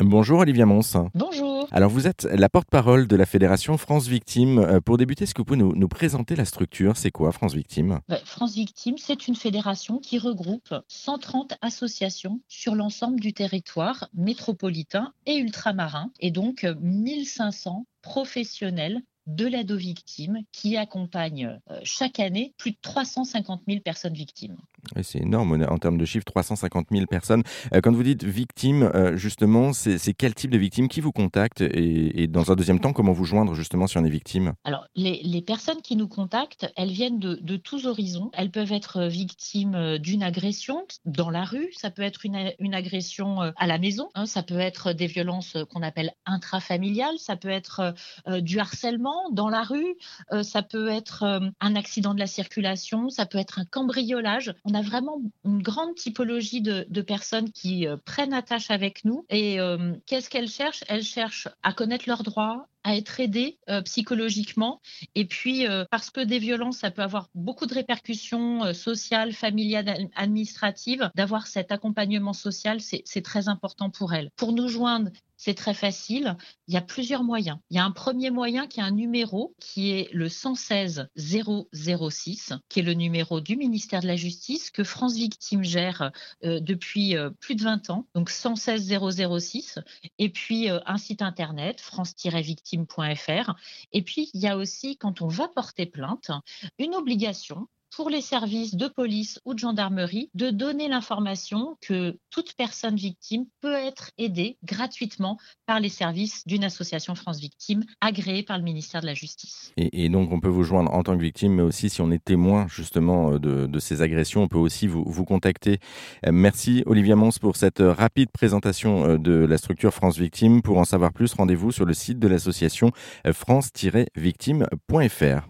Bonjour Olivia Mons. Bonjour. Alors vous êtes la porte-parole de la Fédération France Victime. Euh, Pour débuter, est-ce que vous pouvez nous, nous présenter la structure? C'est quoi France Victime Bah, France Victime, c'est une fédération qui regroupe 130 associations sur l'ensemble du territoire métropolitain et ultramarin, et donc euh, 1500 professionnels de l'aide aux victimes qui accompagnent euh, chaque année plus de 350 000 personnes victimes. C'est énorme en- termes de chiffres, 350 000 personnes. Euh, Quand vous dites victime, euh, justement, c'est quel type de victime qui vous contacte et, et dans un deuxième temps, comment vous joindre justement si on est victime? Alors, les, les personnes qui nous contactent, elles viennent de, de tous horizons. Elles peuvent être victimes d'une agression dans la rue, ça peut être une, agression à la maison, hein, ça peut être des violences qu'on appelle intrafamiliales, ça peut être euh, du harcèlement dans la rue, euh, ça peut être euh, un accident de la circulation, ça peut être un cambriolage. On a vraiment une grande typologie de, personnes qui euh, prennent attache avec nous. Et qu'est-ce qu'elles cherchent? Elles cherchent à connaître leurs droits, à être aidées euh, psychologiquement. Et puis, parce que des violences, ça peut avoir beaucoup de répercussions sociales, familiales, ad- administratives, d'avoir cet accompagnement social, c'est très important pour elles. Pour nous joindre, c'est très facile. Il y a plusieurs moyens. Il y a un premier moyen qui est un numéro qui est le 116 006, qui est le numéro du ministère de la Justice que France Victime gère euh, depuis euh, plus de 20 ans. Donc 116 006 et puis euh, un site internet france-victime.fr. Et puis il y a aussi quand on va porter plainte, une obligation pour les services de police ou de gendarmerie de donner l'information que toute personne victime peut être aidée gratuitement par les services d'une association France Victime agréée par le ministère de la Justice. et, donc on peut vous joindre en tant que victime, mais aussi si on est témoin justement euh, de, ces agressions, on peut aussi vous, contacter. Euh, Merci Olivia Mons pour cette euh, rapide présentation de la structure France Victime. Pour en savoir plus, rendez-vous sur le site de l'association france-victime.fr.